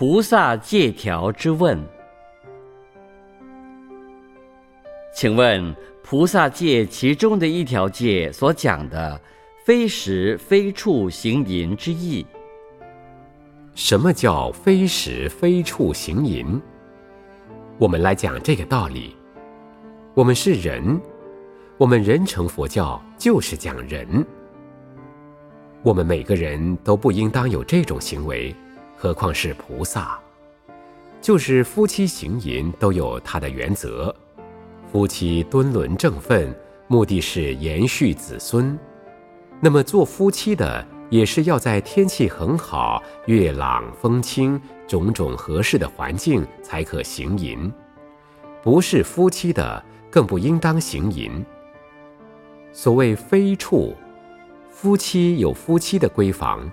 菩萨戒条之问，请问菩萨戒其中的一条戒所讲的“非时非处行淫”之意？什么叫非时非处行淫？我们来讲这个道理。我们是人，我们人成佛教就是讲人。我们每个人都不应当有这种行为。何况是菩萨，就是夫妻行淫都有它的原则。夫妻敦伦正分，目的是延续子孙。那么做夫妻的也是要在天气很好、月朗风清、种种合适的环境才可行淫。不是夫妻的，更不应当行淫。所谓非处，夫妻有夫妻的闺房。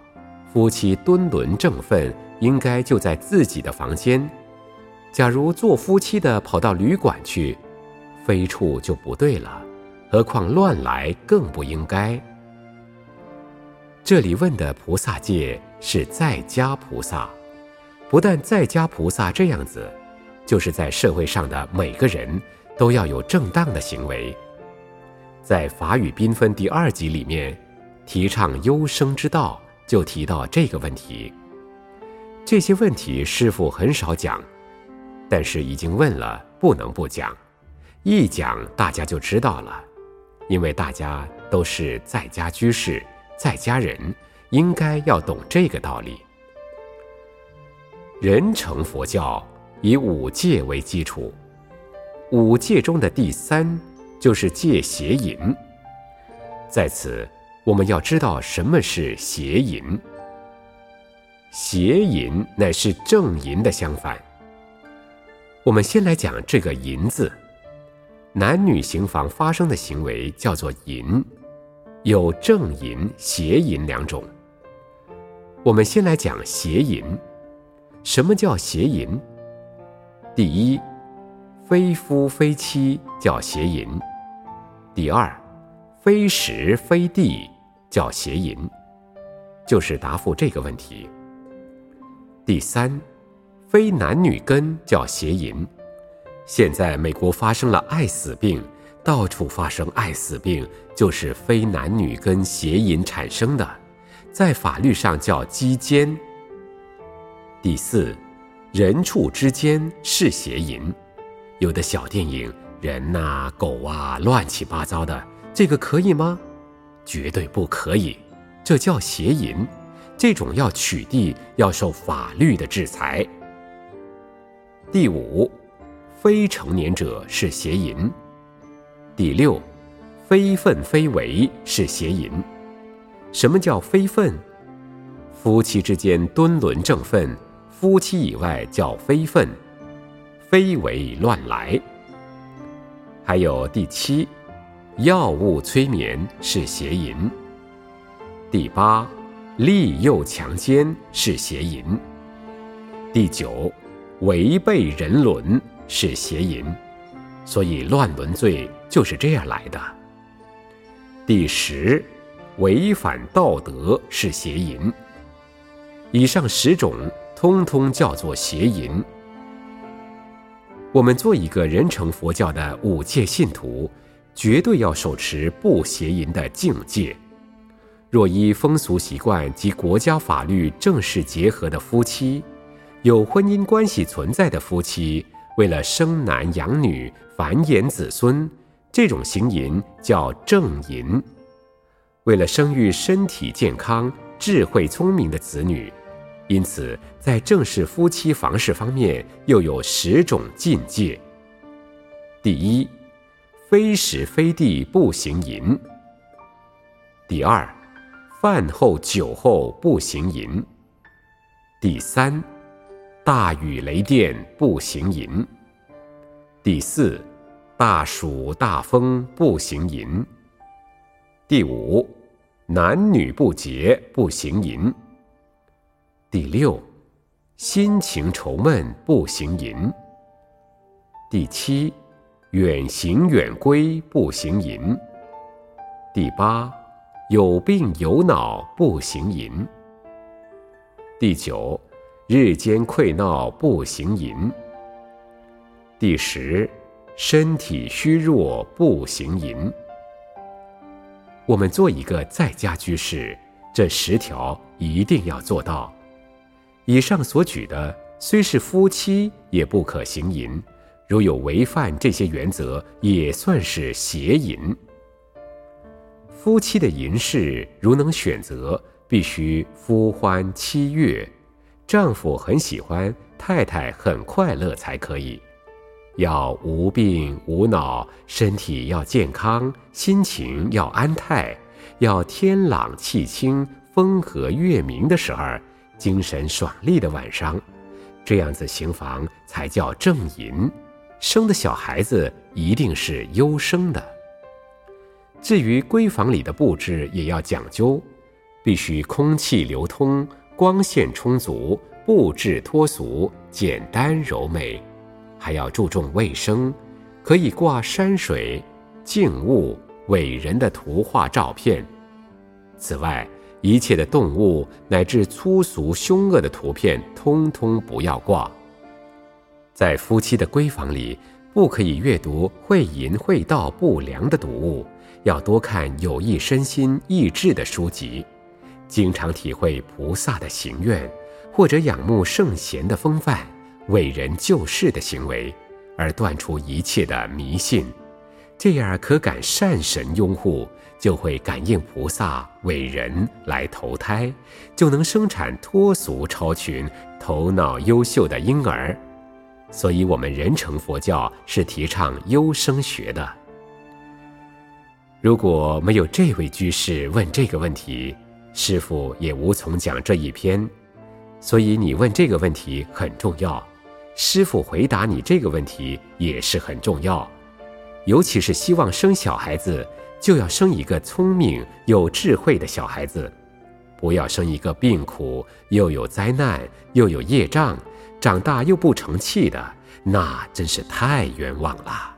夫妻敦伦正分，应该就在自己的房间。假如做夫妻的跑到旅馆去，非处就不对了。何况乱来更不应该。这里问的菩萨戒是在家菩萨，不但在家菩萨这样子，就是在社会上的每个人都要有正当的行为。在法语缤纷第二集里面，提倡优生之道。就提到这个问题，这些问题师傅很少讲，但是已经问了，不能不讲。一讲大家就知道了，因为大家都是在家居士、在家人，应该要懂这个道理。人成佛教以五戒为基础，五戒中的第三就是戒邪淫，在此。我们要知道什么是邪淫。邪淫乃是正淫的相反。我们先来讲这个“淫”字，男女行房发生的行为叫做淫，有正淫、邪淫两种。我们先来讲邪淫。什么叫邪淫？第一，非夫非妻叫邪淫；第二，非时非地。叫邪淫，就是答复这个问题。第三，非男女根叫邪淫。现在美国发生了爱死病，到处发生爱死病，就是非男女根邪淫产生的，在法律上叫鸡奸。第四，人畜之间是邪淫，有的小电影人呐、狗啊，乱七八糟的，这个可以吗？绝对不可以，这叫邪淫，这种要取缔，要受法律的制裁。第五，非成年者是邪淫。第六，非分非为是邪淫。什么叫非分？夫妻之间敦伦正分，夫妻以外叫非分，非为乱来。还有第七。药物催眠是邪淫。第八，利诱强奸是邪淫。第九，违背人伦是邪淫，所以乱伦罪就是这样来的。第十，违反道德是邪淫。以上十种通通叫做邪淫。我们做一个人成佛教的五戒信徒。绝对要手持不邪淫的境界。若依风俗习惯及国家法律正式结合的夫妻，有婚姻关系存在的夫妻，为了生男养女、繁衍子孙，这种行淫叫正淫。为了生育身体健康、智慧聪明的子女，因此在正式夫妻房事方面又有十种境界。第一。非时非地不行淫。第二，饭后酒后不行淫。第三，大雨雷电不行淫。第四，大暑大风不行淫。第五，男女不洁不行淫。第六，心情愁闷不行淫。第七。远行远归不行淫。第八，有病有恼不行淫。第九，日间愧闹不行淫。第十，身体虚弱不行淫。我们做一个在家居士，这十条一定要做到。以上所举的虽是夫妻，也不可行淫。如有违犯这些原则，也算是邪淫。夫妻的淫事，如能选择，必须夫欢妻悦，丈夫很喜欢，太太很快乐才可以。要无病无恼，身体要健康，心情要安泰，要天朗气清、风和月明的时候，精神爽利的晚上，这样子行房才叫正淫。生的小孩子一定是优生的。至于闺房里的布置，也要讲究，必须空气流通，光线充足，布置脱俗，简单柔美。还要注重卫生，可以挂山水、静物、伟人的图画照片。此外，一切的动物乃至粗俗凶恶的图片，通通不要挂。在夫妻的闺房里，不可以阅读会淫会道不良的读物，要多看有益身心益智的书籍，经常体会菩萨的行愿，或者仰慕圣贤的风范。伟人救世的行为，而断除一切的迷信，这样可感善神拥护，就会感应菩萨伟人来投胎，就能生产脱俗超群、头脑优秀的婴儿。所以，我们人成佛教是提倡优生学的。如果没有这位居士问这个问题，师傅也无从讲这一篇。所以，你问这个问题很重要。师傅回答你这个问题也是很重要，尤其是希望生小孩子，就要生一个聪明有智慧的小孩子，不要生一个病苦又有灾难又有业障，长大又不成器的，那真是太冤枉了。